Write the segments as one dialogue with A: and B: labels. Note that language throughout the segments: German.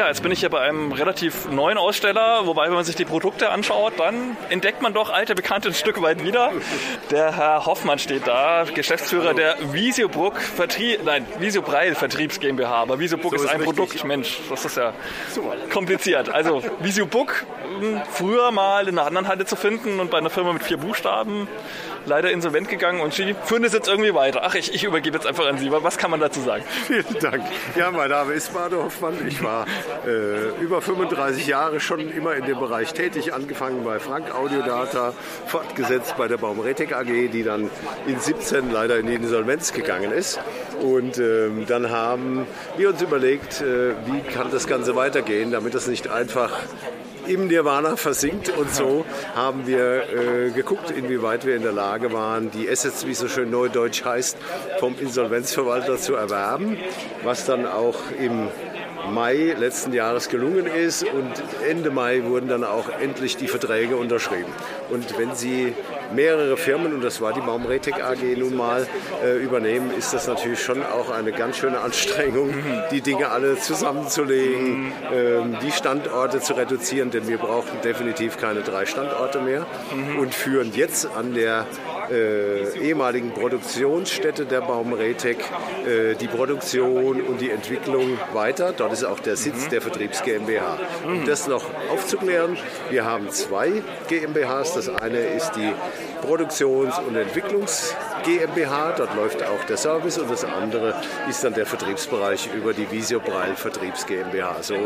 A: Ja, jetzt bin ich hier bei einem relativ neuen Aussteller, wobei, wenn man sich die Produkte anschaut, dann entdeckt man doch alte Bekannte ein Stück weit wieder. Der Herr Hoffmann steht da, Geschäftsführer der Visiobruck Vertrieb, nein, Visiobreil Vertriebs GmbH. Aber Visiobruck so ist, ein richtig. Produkt, Mensch, das ist ja kompliziert. Also Visiobruck, hm, früher mal in einer anderen Halle zu finden und bei einer Firma mit vier Buchstaben leider insolvent gegangen und Sie führen es jetzt irgendwie weiter. Ach, ich, ich übergebe jetzt einfach an Sie. Was kann man dazu sagen?
B: Vielen Dank. Ja, mein Name ist Bade Hoffmann. Ich war äh, über 35 Jahre schon immer in dem Bereich tätig, angefangen bei Frank Audiodata, fortgesetzt bei der Baumretek AG, die dann in 17 leider in die Insolvenz gegangen ist. Und ähm, dann haben wir uns überlegt, äh, wie kann das Ganze weitergehen, damit es nicht einfach im Nirvana versinkt. Und so haben wir äh, geguckt, inwieweit wir in der Lage waren, die Assets, wie es so schön neudeutsch heißt, vom Insolvenzverwalter zu erwerben, was dann auch im Mai letzten Jahres gelungen ist und Ende Mai wurden dann auch endlich die Verträge unterschrieben. Und wenn Sie mehrere Firmen, und das war die Baumretek AG nun mal, äh, übernehmen, ist das natürlich schon auch eine ganz schöne Anstrengung, die Dinge alle zusammenzulegen, ähm, die Standorte zu reduzieren, denn wir brauchen definitiv keine drei Standorte mehr. Und führen jetzt an der äh, ehemaligen Produktionsstätte der Baumretek äh, die Produktion und die Entwicklung weiter. Dort ist auch der Sitz mhm. der Vertriebs GmbH. Um das noch aufzuklären, wir haben zwei GmbHs. Das eine ist die Produktions- und Entwicklungs GmbH, dort läuft auch der Service und das andere ist dann der Vertriebsbereich über die Visio Breil Vertriebs GmbH. So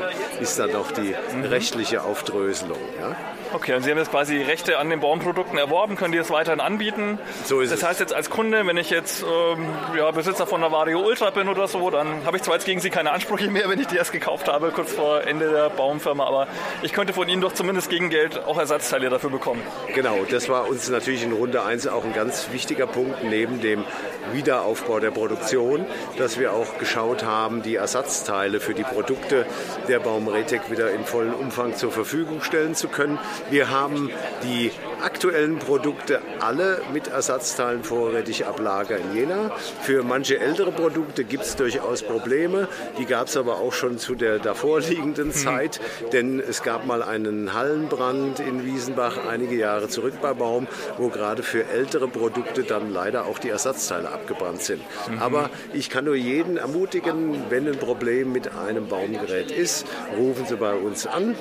B: ist dann noch die mhm. rechtliche Aufdröselung. Ja?
A: Okay, und Sie haben jetzt quasi Rechte an den Baumprodukten erworben, können die das weiterhin anbieten? So ist das es. Das heißt jetzt als Kunde, wenn ich jetzt ähm, ja, Besitzer von einer Vario Ultra bin oder so, dann habe ich zwar jetzt gegen Sie keine Ansprüche mehr, wenn ich die erst gekauft habe, kurz vor Ende der Baumfirma, aber ich könnte von Ihnen doch zumindest gegen Geld auch Ersatzteile dafür bekommen.
B: Genau, das war uns natürlich in Runde 1 auch ein ganz wichtiger Punkt, neben dem Wiederaufbau der Produktion, dass wir auch geschaut haben, die Ersatzteile für die Produkte der Baumretek wieder in vollem Umfang zur Verfügung stellen zu können. Wir haben die aktuellen Produkte alle mit Ersatzteilen vorrätig ab Lager in Jena. Für manche ältere Produkte gibt es durchaus Probleme. Die gab es aber auch schon zu der davorliegenden mhm. Zeit, denn es gab mal einen Hallenbrand in Wiesenbach einige Jahre zurück bei Baum, wo gerade für ältere Produkte dann leider auch die Ersatzteile abgebrannt sind. Mhm. Aber ich kann nur jeden ermutigen, wenn ein Problem mit einem Baumgerät ist, rufen Sie bei uns an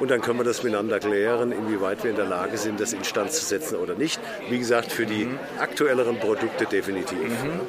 B: und dann können wir das miteinander klären, inwieweit wir in der Lage sind, das instand zu setzen oder nicht. Wie gesagt, für die aktuelleren Produkte definitiv. Mhm.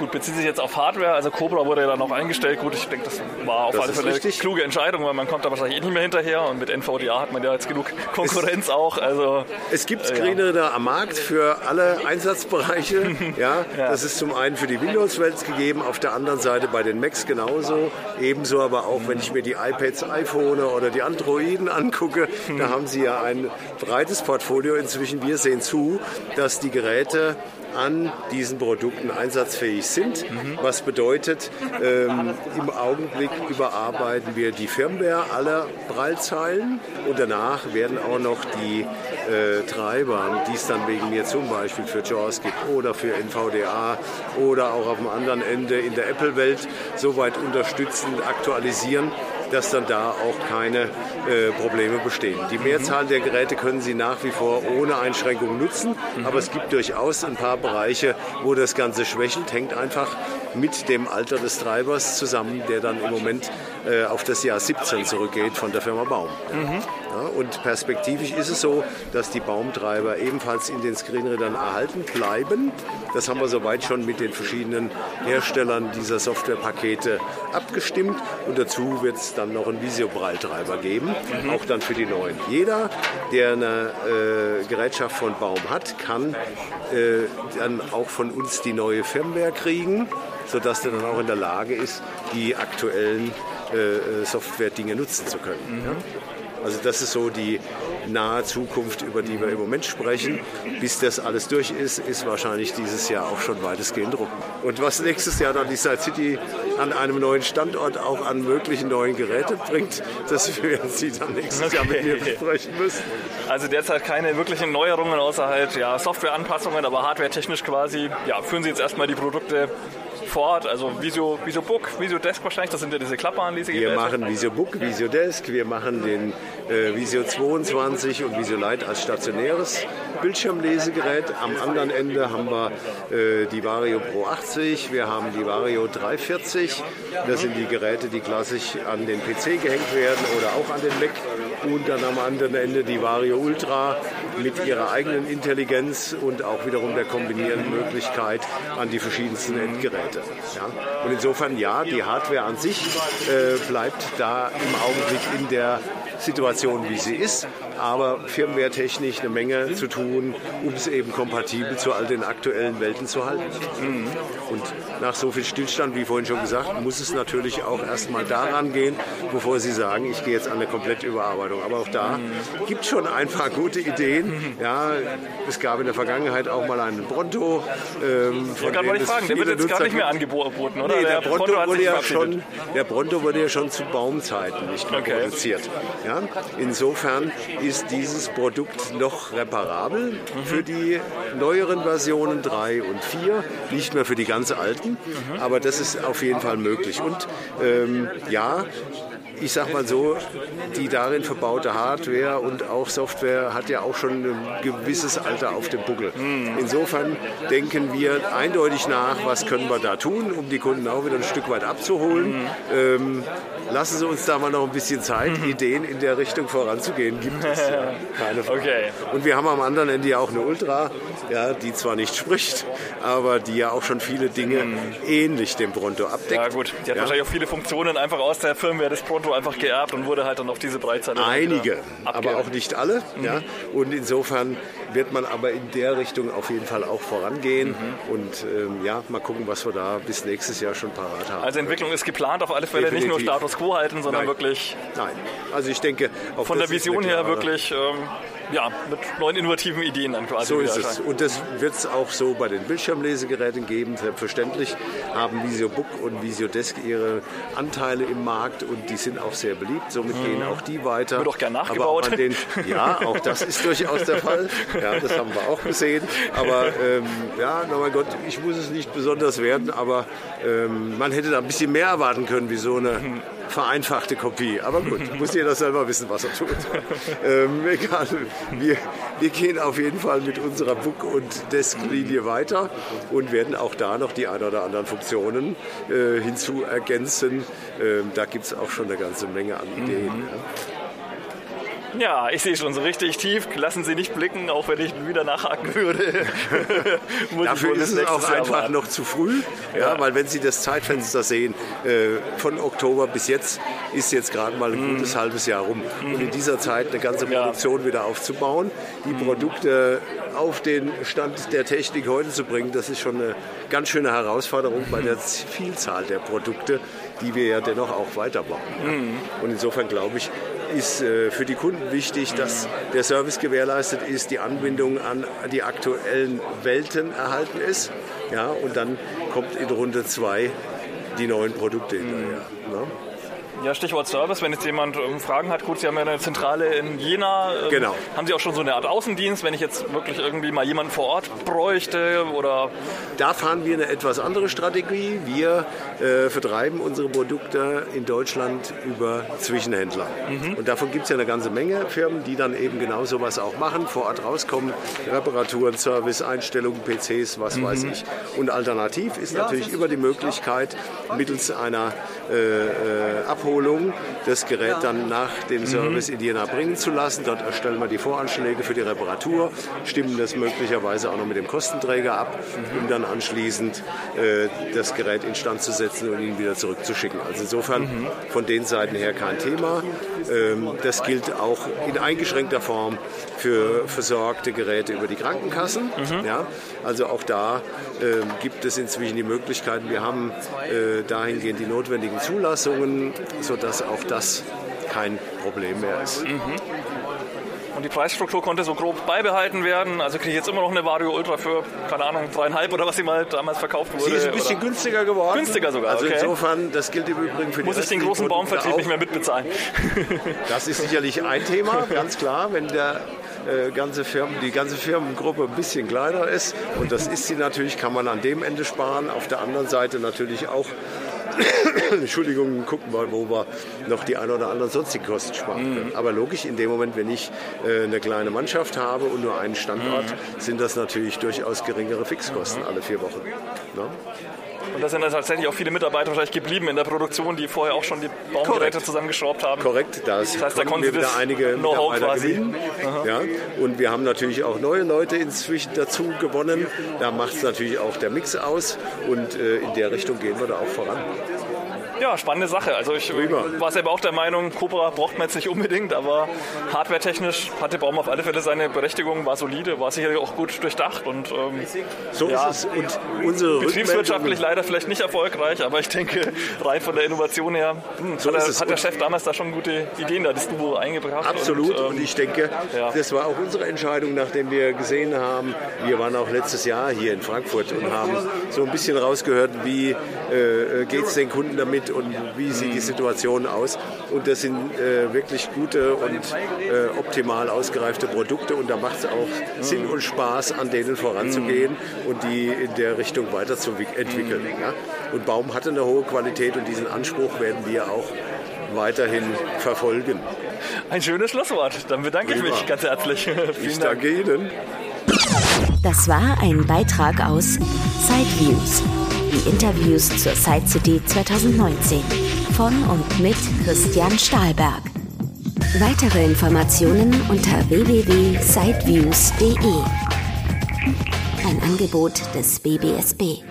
A: Gut, bezieht sich jetzt auf Hardware, also Cobra wurde ja dann auch eingestellt. Gut, ich denke, das war auf das alle Fälle eine kluge Entscheidung, weil man kommt da wahrscheinlich eh nicht mehr hinterher und mit NVDA hat man ja jetzt genug Konkurrenz es, auch. Also,
B: es gibt Screener ja. am Markt für alle Einsatzbereiche. ja, ja, Das ist zum einen für die Windows-Welt gegeben, auf der anderen Seite bei den Macs genauso. Ebenso aber auch, wenn ich mir die iPads, iPhone oder die Androiden angucke, da haben sie ja ein breites Portfolio inzwischen. Wir sehen zu, dass die Geräte an diesen Produkten einsatzfähig sind. Mhm. Was bedeutet, ähm, im Augenblick überarbeiten wir die Firmware aller Prallzeilen und danach werden auch noch die äh, Treiber, die es dann wegen mir zum Beispiel für JAWS gibt oder für NVDA oder auch auf dem anderen Ende in der Apple-Welt soweit unterstützend aktualisieren, dass dann da auch keine äh, Probleme bestehen. Die Mehrzahl der Geräte können Sie nach wie vor ohne Einschränkung nutzen, mhm. aber es gibt durchaus ein paar Bereiche, wo das Ganze schwächelt, hängt einfach mit dem Alter des Treibers zusammen, der dann im Moment äh, auf das Jahr 17 zurückgeht von der Firma Baum. Mhm. Ja, und perspektivisch ist es so, dass die Baumtreiber ebenfalls in den Screenreadern erhalten bleiben. Das haben wir soweit schon mit den verschiedenen Herstellern dieser Softwarepakete abgestimmt. Und dazu wird es dann noch einen Visio-Braille-Treiber geben, mhm. auch dann für die neuen. Jeder, der eine äh, Gerätschaft von Baum hat, kann äh, dann auch von uns die neue Firmware kriegen, sodass er dann auch in der Lage ist, die aktuellen äh, äh Software-Dinge nutzen zu können. Mhm. Ja? Also das ist so die nahe Zukunft, über die wir im Moment sprechen. Bis das alles durch ist, ist wahrscheinlich dieses Jahr auch schon weitestgehend rum. Und was nächstes Jahr dann die Side City an einem neuen Standort auch an möglichen neuen Geräten bringt, das werden Sie dann nächstes okay. Jahr mit mir besprechen müssen.
A: Also derzeit keine wirklichen Neuerungen außer halt ja, Softwareanpassungen, aber hardware-technisch quasi ja, führen Sie jetzt erstmal die Produkte fort. Also Visio, Visio Book, Visio Desk wahrscheinlich, das sind ja diese klappbaren
B: Wir machen Visio Book, Visio Desk, wir machen den äh, Visio 22 und Visio Lite als stationäres Bildschirmlesegerät. Am anderen Ende haben wir äh, die Vario Pro 80, wir haben die Vario 340. Das sind die Geräte, die klassisch an den PC gehängt werden oder auch an den Mac. Und dann am anderen Ende die Vario Ultra mit ihrer eigenen Intelligenz und auch wiederum der kombinierenden Möglichkeit an die verschiedensten Endgeräte. Ja? Und insofern ja, die Hardware an sich äh, bleibt da im Augenblick in der Situation, wie sie ist, aber firmwaretechnisch eine Menge zu tun, um es eben kompatibel zu all den aktuellen Welten zu halten. Mhm. Und nach so viel Stillstand, wie vorhin schon gesagt, muss es natürlich auch erstmal daran gehen, bevor Sie sagen, ich gehe jetzt an eine komplette Überarbeitung. Aber auch da mhm. gibt es schon ein paar gute Ideen. Mhm. Ja, es gab in der Vergangenheit auch mal einen Bronto.
A: Ähm, von ja, wollte ich fragen, der wird jetzt gar nicht mehr angeboten, oder?
B: Nee, der, der, Bronto, Bronto wurde ja schon, der Bronto wurde ja schon zu Baumzeiten nicht mehr okay. produziert. Ja? Insofern ist dieses Produkt noch reparabel mhm. für die neueren Versionen 3 und 4, nicht mehr für die ganz alten, mhm. aber das ist auf jeden Fall möglich. Und ähm, ja, ich sag mal so, die darin verbaute Hardware und auch Software hat ja auch schon ein gewisses Alter auf dem Buckel. Insofern denken wir eindeutig nach, was können wir da tun, um die Kunden auch wieder ein Stück weit abzuholen. Ähm, lassen Sie uns da mal noch ein bisschen Zeit. Ideen in der Richtung voranzugehen gibt es. Ja. Keine Frage. Okay. Und wir haben am anderen Ende ja auch eine Ultra, ja, die zwar nicht spricht, aber die ja auch schon viele Dinge mhm. ähnlich dem Pronto abdeckt. Ja
A: gut, die hat ja. wahrscheinlich auch viele Funktionen einfach aus der Firmware des Pronto einfach geerbt und wurde halt dann auf diese Breitseite.
B: Einige, aber auch nicht alle. Mhm. Ja. Und insofern wird man aber in der Richtung auf jeden Fall auch vorangehen mhm. und ähm, ja, mal gucken, was wir da bis nächstes Jahr schon parat haben.
A: Also Entwicklung ist geplant auf alle Fälle, Definitiv. nicht nur Status quo halten, sondern
B: Nein.
A: wirklich.
B: Nein, also ich denke,
A: von der Vision her wirklich. Ähm, ja, mit neuen innovativen Ideen dann quasi.
B: So ist es. Und das wird es auch so bei den Bildschirmlesegeräten geben. Selbstverständlich haben Visio Book und Visio Desk ihre Anteile im Markt und die sind auch sehr beliebt. Somit mhm. gehen auch die weiter.
A: Wird auch gern nachgebaut.
B: Auch den, ja, auch das ist durchaus der Fall. Ja, das haben wir auch gesehen. Aber ähm, ja, na mein Gott, ich muss es nicht besonders werden, aber ähm, man hätte da ein bisschen mehr erwarten können, wie so eine vereinfachte Kopie. Aber gut, muss jeder selber wissen, was er tut. ähm, egal. Wir, wir gehen auf jeden Fall mit unserer Book- und Desk-Linie weiter und werden auch da noch die ein oder anderen Funktionen äh, hinzu ergänzen. Ähm, da gibt es auch schon eine ganze Menge an Ideen. Mhm. Ja.
A: Ja, ich sehe schon so richtig tief. Lassen Sie nicht blicken, auch wenn ich wieder nachhaken würde.
B: Dafür ist es auch einfach warten. noch zu früh, ja, ja, weil wenn Sie das Zeitfenster sehen, äh, von Oktober bis jetzt ist jetzt gerade mal ein mhm. gutes halbes Jahr rum. Mhm. Und in dieser Zeit eine ganze Produktion ja. wieder aufzubauen, die mhm. Produkte auf den Stand der Technik heute zu bringen, das ist schon eine ganz schöne Herausforderung bei der Vielzahl der Produkte, die wir ja dennoch auch weiterbauen. Mhm. Und insofern glaube ich, ist äh, für die Kunden wichtig, dass der Service gewährleistet ist, die Anbindung an die aktuellen Welten erhalten ist. Ja, und dann kommt in Runde zwei die neuen Produkte hinterher. Mhm. Ne?
A: Ja, Stichwort Service, wenn jetzt jemand ähm, Fragen hat, gut, Sie haben ja eine Zentrale in Jena.
B: Ähm, genau.
A: Haben Sie auch schon so eine Art Außendienst, wenn ich jetzt wirklich irgendwie mal jemanden vor Ort bräuchte oder?
B: Da fahren wir eine etwas andere Strategie. Wir äh, vertreiben unsere Produkte in Deutschland über Zwischenhändler. Mhm. Und davon gibt es ja eine ganze Menge Firmen, die dann eben genau sowas auch machen, vor Ort rauskommen, Reparaturen, Service, Einstellungen, PCs, was mhm. weiß ich. Und alternativ ist natürlich über die Möglichkeit, mittels einer äh, äh, Abholung Abholung das Gerät dann nach dem Service in Jena bringen zu lassen. Dort erstellen wir die Voranschläge für die Reparatur, stimmen das möglicherweise auch noch mit dem Kostenträger ab, um dann anschließend äh, das Gerät instand zu setzen und ihn wieder zurückzuschicken. Also insofern von den Seiten her kein Thema. Ähm, das gilt auch in eingeschränkter Form für versorgte Geräte über die Krankenkassen. Mhm. Ja, also auch da äh, gibt es inzwischen die Möglichkeiten. Wir haben äh, dahingehend die notwendigen Zulassungen sodass auch das kein Problem mehr ist. Mhm.
A: Und die Preisstruktur konnte so grob beibehalten werden. Also kriege ich jetzt immer noch eine Vario Ultra für, keine Ahnung, dreieinhalb oder was sie mal damals verkauft wurde.
B: Sie ist ein bisschen
A: oder?
B: günstiger geworden.
A: Günstiger sogar,
B: Also
A: okay.
B: insofern, das gilt im Übrigen für die
A: Muss ich den großen Baumvertrieb nicht mehr mitbezahlen.
B: Das ist sicherlich ein Thema, ganz klar, wenn der äh, ganze Firmen, die ganze Firmengruppe ein bisschen kleiner ist. Und das ist sie natürlich, kann man an dem Ende sparen. Auf der anderen Seite natürlich auch Entschuldigung, gucken wir, wo wir noch die ein oder anderen sonstigen Kosten sparen können. Aber logisch, in dem Moment, wenn ich äh, eine kleine Mannschaft habe und nur einen Standort, sind das natürlich durchaus geringere Fixkosten alle vier Wochen. Ne?
A: Und da sind dann tatsächlich auch viele Mitarbeiter wahrscheinlich geblieben in der Produktion, die vorher auch schon die Baumgeräte
B: Korrekt.
A: zusammengeschraubt haben.
B: Korrekt, das,
A: Das heißt, da
B: konnten wir wieder einige
A: Know-how quasi.
B: gewinnen. Ja, und wir haben natürlich auch neue Leute inzwischen dazu gewonnen. Da macht es natürlich auch der Mix aus und äh, in der Richtung gehen wir da auch voran.
A: Ja, spannende Sache. Also ich
B: Prima.
A: war selber auch der Meinung, Cobra braucht man jetzt nicht unbedingt, aber hardwaretechnisch hatte Baum auf alle Fälle seine Berechtigung, war solide, war sicherlich auch gut durchdacht und ähm,
B: So
A: Ja.
B: ist es. Und unsere
A: betriebswirtschaftlich leider vielleicht nicht erfolgreich, aber ich denke, rein von der Innovation her hm,
B: So
A: hat, der, hat der
B: Und-
A: Chef damals da schon gute Ideen da, das Duo eingebracht.
B: Absolut.
A: Und,
B: Und,
A: ähm,
B: ich denke,
A: ja.
B: das war auch unsere Entscheidung, nachdem wir gesehen haben, wir waren auch letztes Jahr hier in Frankfurt und haben so ein bisschen rausgehört, wie äh, geht es den Kunden damit und wie sieht die Situation aus. Und das sind äh, wirklich gute und äh, optimal ausgereifte Produkte und da macht es auch Sinn und Spaß, an denen voranzugehen und die in der Richtung weiterzuentwickeln. Ja? Und Baum hatte eine hohe Qualität und diesen Anspruch werden wir auch weiterhin verfolgen.
A: ein schönes Schlusswort. Dann bedanke ich
B: Prima.
A: mich ganz herzlich. Vielen
B: Ich
A: Dank.
B: danke Ihnen.
C: Das war ein Beitrag aus Sideviews, die Interviews zur Side City 2019 von und mit Christian Stahlberg. Weitere Informationen unter www.sideviews.de. Ein Angebot des BBSB.